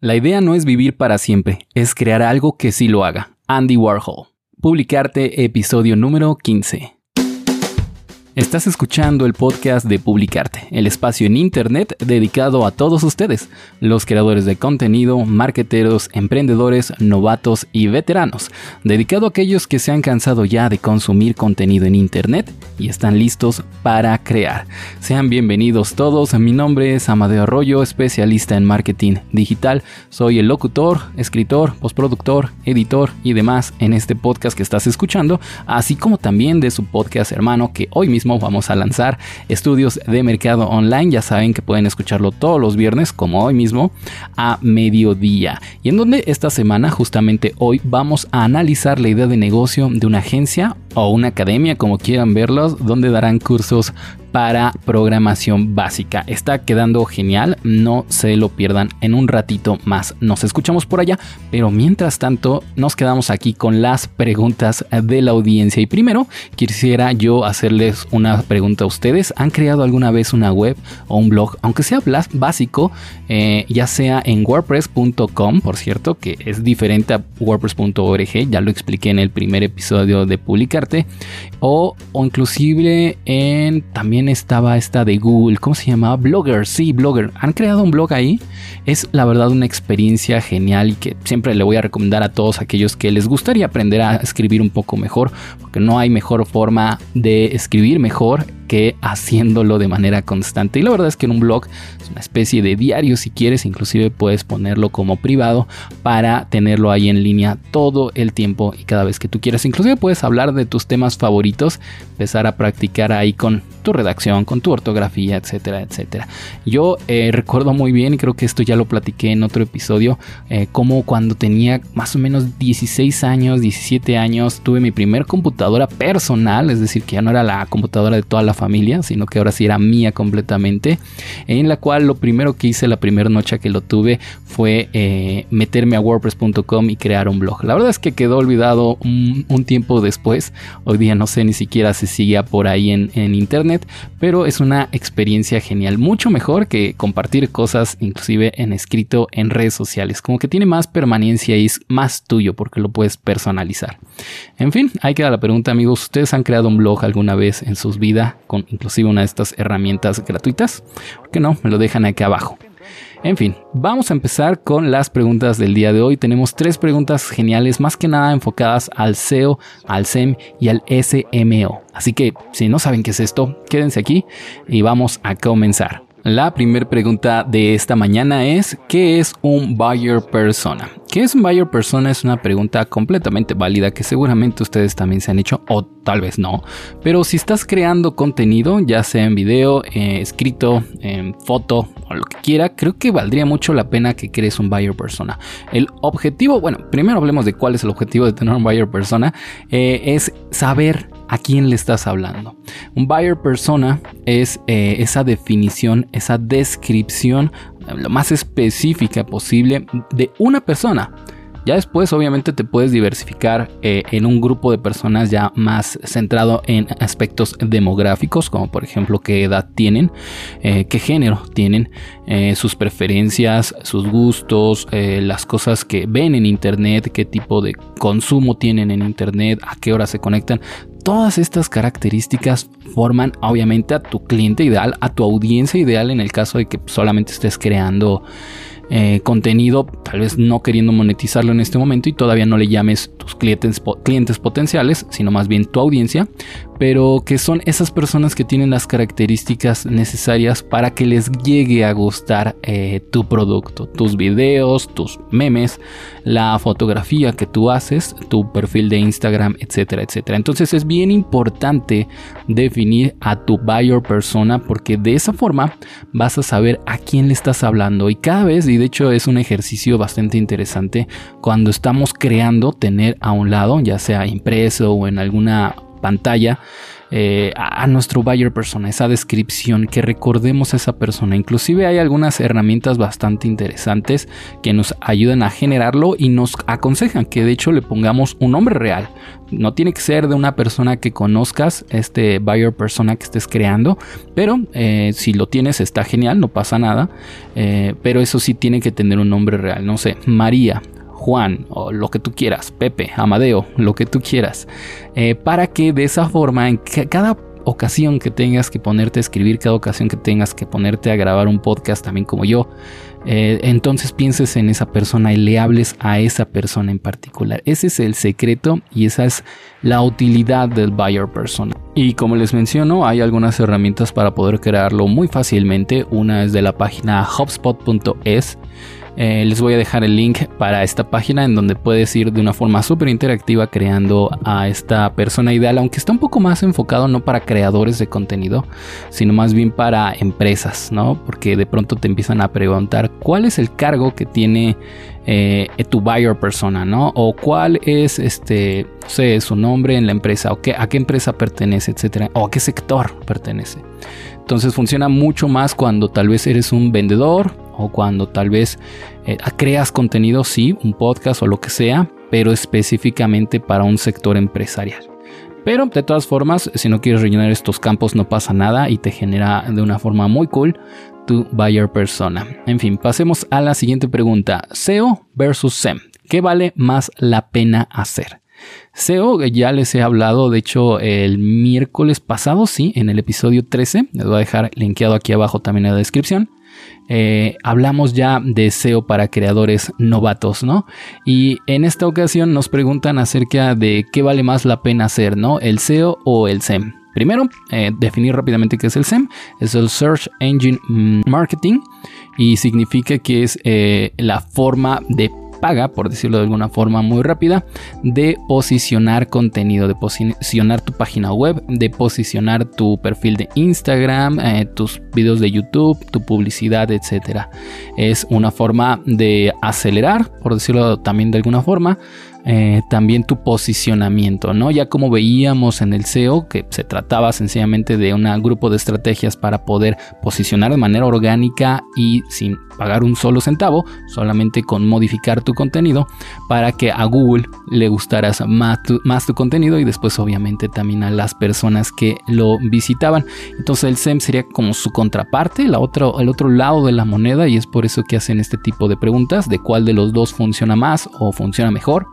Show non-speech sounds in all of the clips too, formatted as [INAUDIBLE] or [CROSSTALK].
La idea no es vivir para siempre, es crear algo que sí lo haga. Andy Warhol. Publicarte episodio número 15. Estás escuchando el podcast de Publicarte, el espacio en Internet dedicado a todos ustedes, los creadores de contenido, marqueteros, emprendedores, novatos y veteranos, dedicado a aquellos que se han cansado ya de consumir contenido en Internet y están listos para crear. Sean bienvenidos todos, mi nombre es Amadeo Arroyo, especialista en marketing digital, soy el locutor, escritor, postproductor, editor y demás en este podcast que estás escuchando, así como también de su podcast hermano que hoy mismo vamos a lanzar estudios de mercado online. Ya saben que pueden escucharlo todos los viernes, como hoy mismo, a mediodía. Y en donde esta semana, justamente hoy, vamos a analizar la idea de negocio de una agencia o una academia, como quieran verlos, donde darán cursos para programación básica. Está quedando genial, no se lo pierdan en un ratito más. Nos escuchamos por allá, pero mientras tanto nos quedamos aquí con las preguntas de la audiencia. Y primero quisiera yo hacerles una pregunta a ustedes. ¿Han creado alguna vez una web o un blog, aunque sea básico, eh, ya sea en wordpress.com, por cierto, que es diferente a wordpress.org, ya lo expliqué en el primer episodio de Publicarte, o, o inclusive en también estaba esta de Google, ¿cómo se llamaba? Blogger, sí, Blogger. ¿Han creado un blog ahí? Es la verdad una experiencia genial y que siempre le voy a recomendar a todos aquellos que les gustaría aprender a escribir un poco mejor, porque no hay mejor forma de escribir mejor que haciéndolo de manera constante. Y la verdad es que en un blog es una especie de diario si quieres, inclusive puedes ponerlo como privado para tenerlo ahí en línea todo el tiempo y cada vez que tú quieras. Inclusive puedes hablar de tus temas favoritos, empezar a practicar ahí con tu redacción, con tu ortografía, etcétera, etcétera. Yo eh, recuerdo muy bien, y creo que esto ya lo platiqué en otro episodio, eh, como cuando tenía más o menos 16 años, 17 años, tuve mi primer computadora personal, es decir, que ya no era la computadora de toda la familia, sino que ahora sí era mía completamente, en la cual lo primero que hice la primera noche que lo tuve fue eh, meterme a wordpress.com y crear un blog. La verdad es que quedó olvidado un, tiempo después, hoy día no sé ni siquiera si sigue por ahí en, en internet, pero es una experiencia genial, mucho mejor que compartir cosas inclusive en escrito en redes sociales, como que tiene más permanencia y es más tuyo porque lo puedes personalizar. En fin, ahí queda la pregunta amigos, ¿ustedes han creado un blog alguna vez en sus vidas con inclusive una de estas herramientas gratuitas? ¿Por qué no? Me lo dejan aquí abajo. En fin, vamos a empezar con las preguntas del día de hoy. Tenemos tres preguntas geniales, más que nada enfocadas al SEO, al SEM y al SMO. Así que si no saben qué es esto, quédense aquí y vamos a comenzar. La primera pregunta de esta mañana es, ¿qué es un buyer persona? ¿Qué es un buyer persona? Es una pregunta completamente válida que seguramente ustedes también se han hecho o tal vez no. Pero si estás creando contenido, ya sea en video, eh, escrito, en foto o lo que quiera, creo que valdría mucho la pena que crees un buyer persona. El objetivo, bueno, primero hablemos de cuál es el objetivo de tener un buyer persona, eh, es saber a quién le estás hablando. Un buyer persona es eh, esa definición, esa descripción eh, lo más específica posible de una persona. Ya después obviamente te puedes diversificar eh, en un grupo de personas ya más centrado en aspectos demográficos, como por ejemplo qué edad tienen, qué género tienen, sus preferencias, sus gustos, las cosas que ven en internet, qué tipo de consumo tienen en internet, a qué hora se conectan. Todas estas características forman obviamente a tu cliente ideal, a tu audiencia ideal en el caso de que solamente estés creando eh, contenido, tal vez no queriendo monetizarlo en este momento y todavía no le llames tus clientes, clientes potenciales, sino más bien tu audiencia, pero que son esas personas que tienen las características necesarias para que les llegue a gustar eh, tu producto, tus videos, tus memes, la fotografía que tú haces, tu perfil de Instagram, etcétera, etcétera. Entonces es bien importante definir a tu buyer persona porque de esa forma vas a saber a quién le estás hablando y cada vez de hecho es un ejercicio bastante interesante cuando estamos creando tener a un lado, ya sea impreso o en alguna pantalla, eh, a, nuestro buyer persona, esa descripción, que recordemos a esa persona. Inclusive hay algunas herramientas bastante interesantes que nos ayudan a generarlo y nos aconsejan que de hecho le pongamos un nombre real. No tiene que ser de una persona que conozcas, este buyer persona que estés creando, pero eh, si lo tienes está genial, no pasa nada. Eh, pero eso sí tiene que tener un nombre real. No sé, María, Juan o lo que tú quieras, Pepe, Amadeo, lo que tú quieras, eh, para que de esa forma en cada ocasión que tengas que ponerte a escribir, cada ocasión que tengas que ponerte a grabar un podcast también como yo, eh, entonces pienses en esa persona y le hables a esa persona en particular. Ese es el secreto y esa es la utilidad del buyer persona. Y como les menciono, hay algunas herramientas para poder crearlo muy fácilmente. Una es de la página hubspot.es eh, les voy a dejar el link para esta página en donde puedes ir de una forma súper interactiva creando a esta persona ideal, aunque está un poco más enfocado no para creadores de contenido, sino más bien para empresas, ¿no? Porque de pronto te empiezan a preguntar cuál es el cargo que tiene eh, tu buyer persona, ¿no? O cuál es este, no sé, su nombre en la empresa, o qué, a qué empresa pertenece, etcétera, o a qué sector pertenece. Entonces funciona mucho más cuando tal vez eres un vendedor o cuando tal vez eh, creas contenido, sí, un podcast o lo que sea, pero específicamente para un sector empresarial. Pero de todas formas, si no quieres rellenar estos campos no pasa nada y te genera de una forma muy cool tu buyer persona. En fin, pasemos a la siguiente pregunta. SEO versus SEM. ¿Qué vale más la pena hacer? SEO ya les he hablado, de hecho el miércoles pasado, sí, en el episodio 13, les voy a dejar linkeado aquí abajo también en la descripción. Eh, hablamos ya de SEO para creadores novatos, ¿no? Y en esta ocasión nos preguntan acerca de qué vale más la pena hacer, ¿no? ¿El SEO o el SEM? Primero, eh, definir rápidamente qué es el SEM. Es el Search Engine Marketing y significa que es eh, la forma de paga, por decirlo de alguna forma muy rápida, de posicionar contenido, de posicionar tu página web, de posicionar tu perfil de Instagram, eh, tus videos de YouTube, tu publicidad, etcétera. Es una forma de acelerar, por decirlo también de alguna forma, eh, también tu posicionamiento, ¿no? Ya como veíamos en el SEO, que se trataba sencillamente de un grupo de estrategias para poder posicionar de manera orgánica y sin pagar un solo centavo, solamente con modificar tu contenido para que a Google le gustaras más tu, contenido y después obviamente también a las personas que lo visitaban. Entonces el SEM sería como su contraparte, la otra, el otro lado de la moneda y es por eso que hacen este tipo de preguntas de cuál de los dos funciona más o funciona mejor.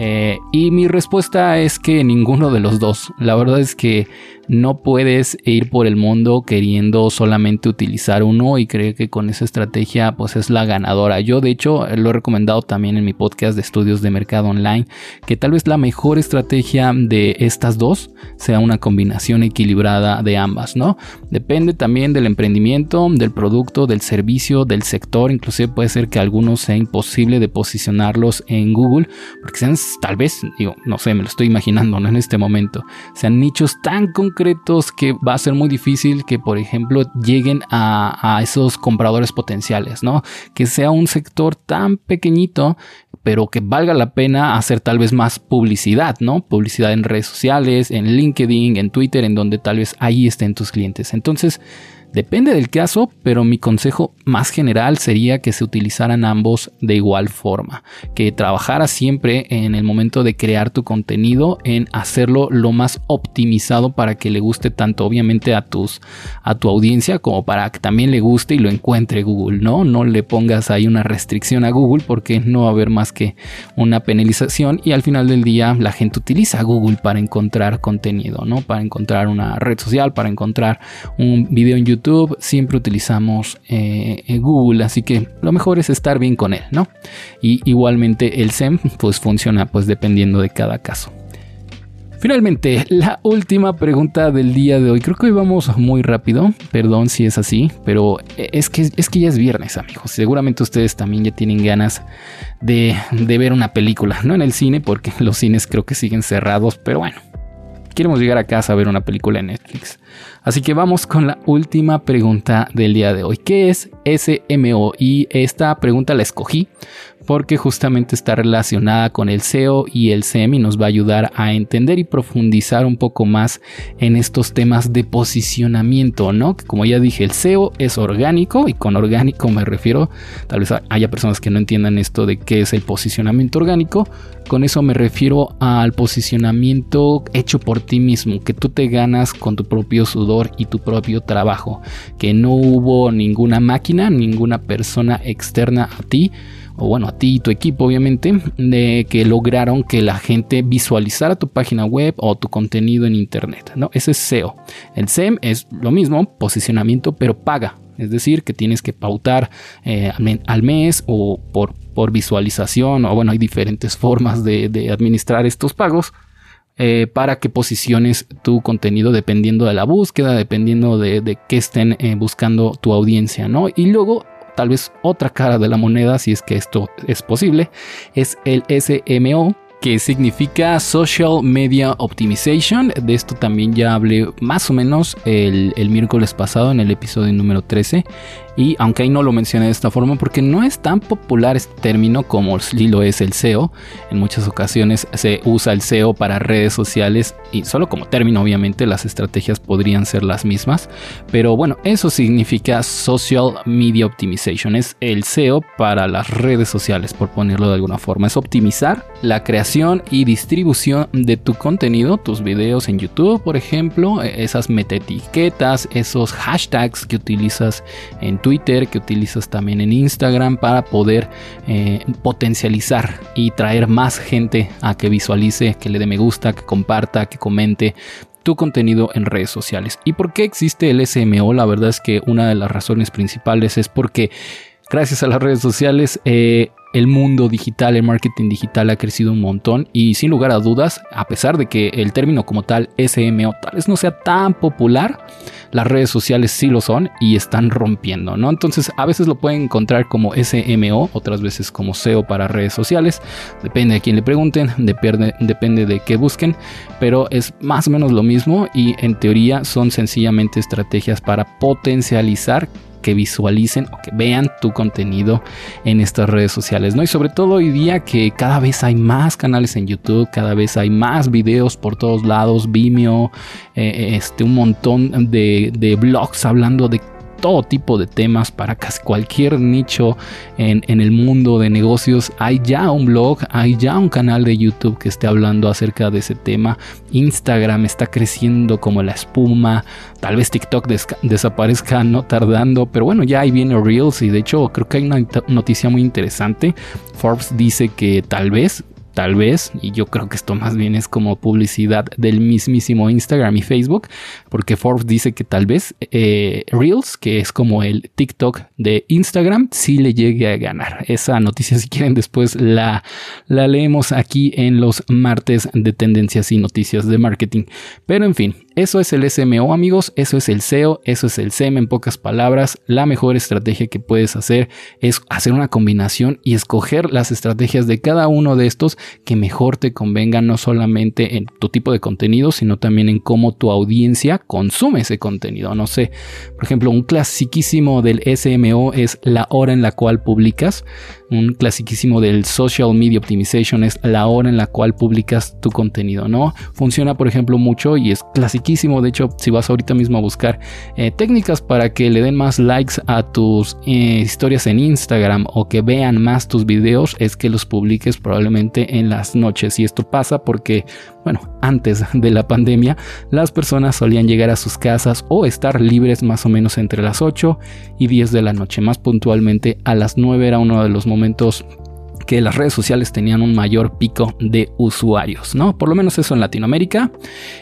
Eh, y mi respuesta es que ninguno de los dos. La verdad es que no puedes ir por el mundo queriendo solamente utilizar uno y creer que con esa estrategia pues es la ganadora. Yo de hecho lo he recomendado también en mi podcast de estudios de mercado online que tal vez la mejor estrategia de estas dos sea una combinación equilibrada de ambas, ¿no? Depende también del emprendimiento, del producto, del servicio, del sector. Inclusive puede ser que algunos sea imposible de posicionarlos en Google porque sean tal vez, digo, no sé, me lo estoy imaginando ¿no? en este momento, sean nichos tan concretos que va a ser muy difícil que, por ejemplo, lleguen a, esos compradores potenciales, ¿no? Que sea un sector tan pequeñito pero que valga la pena hacer tal vez más publicidad, ¿no? Publicidad en redes sociales, en LinkedIn, en Twitter, en donde tal vez ahí estén tus clientes. Entonces, Depende del caso, pero mi consejo más general sería que se utilizaran ambos de igual forma, que trabajara siempre en el momento de crear tu contenido en hacerlo lo más optimizado para que le guste tanto obviamente a tus a tu audiencia como para que también le guste y lo encuentre Google, ¿no? No le pongas ahí una restricción a Google porque no va a haber más que una penalización y al final del día la gente utiliza Google para encontrar contenido, ¿no? Para encontrar una red social, para encontrar un video en YouTube YouTube siempre utilizamos eh, Google, así que lo mejor es estar bien con él, ¿no? Y igualmente el SEM pues funciona pues dependiendo de cada caso. Finalmente, la última pregunta del día de hoy. Creo que hoy vamos muy rápido. Perdón si es así, pero es que, es que ya es viernes, amigos. Seguramente ustedes también ya tienen ganas de ver una película, no en el cine, porque los cines creo que siguen cerrados, pero bueno queremos llegar a casa a ver una película en Netflix. Así que vamos con la última pregunta del día de hoy. ¿Qué es SMO? Y esta pregunta la escogí porque justamente está relacionada con el SEO y el SEM y nos va a ayudar a entender y profundizar un poco más en estos temas de posicionamiento, ¿no? como ya dije, el SEO es orgánico y con orgánico me refiero, tal vez haya personas que no entiendan esto de qué es el posicionamiento orgánico, con eso me refiero al posicionamiento hecho por ti mismo, que tú te ganas con tu propio sudor y tu propio trabajo, que no hubo ninguna máquina, ninguna persona externa a ti o bueno, a ti y tu equipo obviamente, de que lograron que la gente visualizara tu página web o tu contenido en internet, ¿no? Ese es SEO. El SEM es lo mismo, posicionamiento, pero paga. Es decir, que tienes que pautar eh, al mes o por, por visualización, o bueno, hay diferentes formas de, administrar estos pagos. Eh, para que posiciones tu contenido dependiendo de la búsqueda, dependiendo de, de qué estén eh, buscando tu audiencia, ¿no? Y luego tal vez otra cara de la moneda, si es que esto es posible, es el SMO, que significa Social Media Optimization. De esto también ya hablé más o menos el, el miércoles pasado en el episodio número 13 y aunque ahí no lo mencioné de esta forma porque no es tan popular este término como lo es el SEO, en muchas ocasiones se usa el SEO para redes sociales y solo como término obviamente las estrategias podrían ser las mismas, pero bueno, eso significa Social Media Optimization, es el SEO para las redes sociales por ponerlo de alguna forma, es optimizar la creación y distribución de tu contenido, tus videos en YouTube por ejemplo, e-, esas metaetiquetas, esos hashtags que utilizas en tu Twitter, que utilizas también en Instagram para poder eh, potencializar y traer más gente a que visualice, que le dé me gusta, que comparta, que comente tu contenido en redes sociales. ¿Y por qué existe el SMO? La verdad es que una de las razones principales es porque gracias a las redes sociales eh, el mundo digital, el marketing digital ha crecido un montón y sin lugar a dudas, a pesar de que el término como tal SMO tal vez no sea tan popular, las redes sociales sí lo son y están rompiendo, ¿no? Entonces a veces lo pueden encontrar como SMO, otras veces como SEO para redes sociales, depende de quién le pregunten, depende, depende de qué busquen, pero es más o menos lo mismo y en teoría son sencillamente estrategias para potencializar visualicen o que vean tu contenido en estas redes sociales, ¿no? Y sobre todo hoy día que cada vez hay más canales en YouTube, cada vez hay más videos por todos lados, Vimeo, eh, este, un montón de, de blogs hablando de todo tipo de temas para casi cualquier nicho en, el mundo de negocios. Hay ya un blog, hay ya un canal de YouTube que esté hablando acerca de ese tema. Instagram está creciendo como la espuma. Tal vez TikTok desaparezca [LAUGHS] no tardando, pero bueno, ya ahí viene Reels y de hecho creo que hay una noticia muy interesante. Forbes dice que tal vez tal vez, y yo creo que esto más bien es como publicidad del mismísimo Instagram y Facebook, porque Forbes dice que tal vez eh, Reels, que es como el TikTok de Instagram, sí le llegue a ganar. Esa noticia, si quieren, después la, la leemos aquí en los martes de tendencias y noticias de marketing. Pero en fin, eso es el SMO, amigos, eso es el SEO, eso es el SEM en pocas palabras. La mejor estrategia que puedes hacer es hacer una combinación y escoger las estrategias de cada uno de estos que mejor te convengan no solamente en tu tipo de contenido, sino también en cómo tu audiencia consume ese contenido. No sé, por ejemplo, un clasiquísimo del SMO es la hora en la cual publicas. Un clasiquísimo del Social Media Optimization es la hora en la cual publicas tu contenido, ¿no? Funciona, por ejemplo, mucho y es clasiquísimo. De hecho, si vas ahorita mismo a buscar eh, técnicas para que le den más likes a tus eh, historias en Instagram o que vean más tus videos, es que los publiques probablemente en las noches. Y esto pasa porque, bueno, antes [LAUGHS] de la pandemia, las personas solían llegar a sus casas o estar libres más o menos entre las 8 y 10 de la noche. Más puntualmente, a las 9 era uno de los momentos momentos que las redes sociales tenían un mayor pico de usuarios, ¿no? Por lo menos eso en Latinoamérica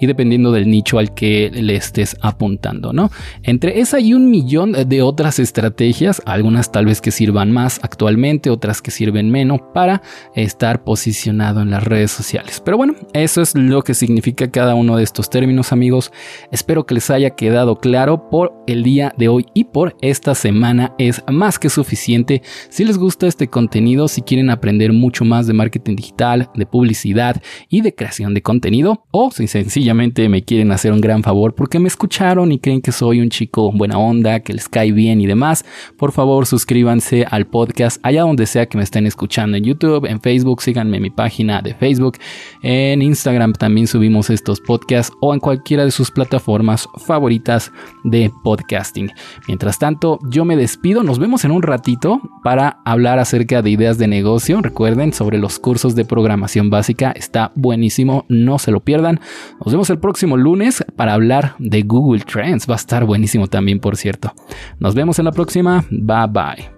y dependiendo del nicho al que le estés apuntando, ¿no? Entre esa y un millón de otras estrategias, algunas tal vez que sirvan más actualmente, otras que sirven menos para estar posicionado en las redes sociales. Pero bueno, eso es lo que significa cada uno de estos términos, amigos. Espero que les haya quedado claro por el día de hoy y por esta semana es más que suficiente. Si les gusta este contenido, si quieren aprender mucho más de marketing digital, de publicidad y de creación de contenido, o si sencillamente me quieren hacer un gran favor porque me escucharon y creen que soy un chico buena onda, que les cae bien y demás, por favor suscríbanse al podcast allá donde sea que me estén escuchando en YouTube, en Facebook, síganme en mi página de Facebook, en Instagram también subimos estos podcasts o en cualquiera de sus plataformas favoritas de podcasting. Mientras tanto, yo me despido, nos vemos en un ratito para hablar acerca de ideas de Recuerden sobre los cursos de programación básica, está buenísimo, no se lo pierdan. Nos vemos el próximo lunes para hablar de Google Trends, va a estar buenísimo también, por cierto. Nos vemos en la próxima, bye bye.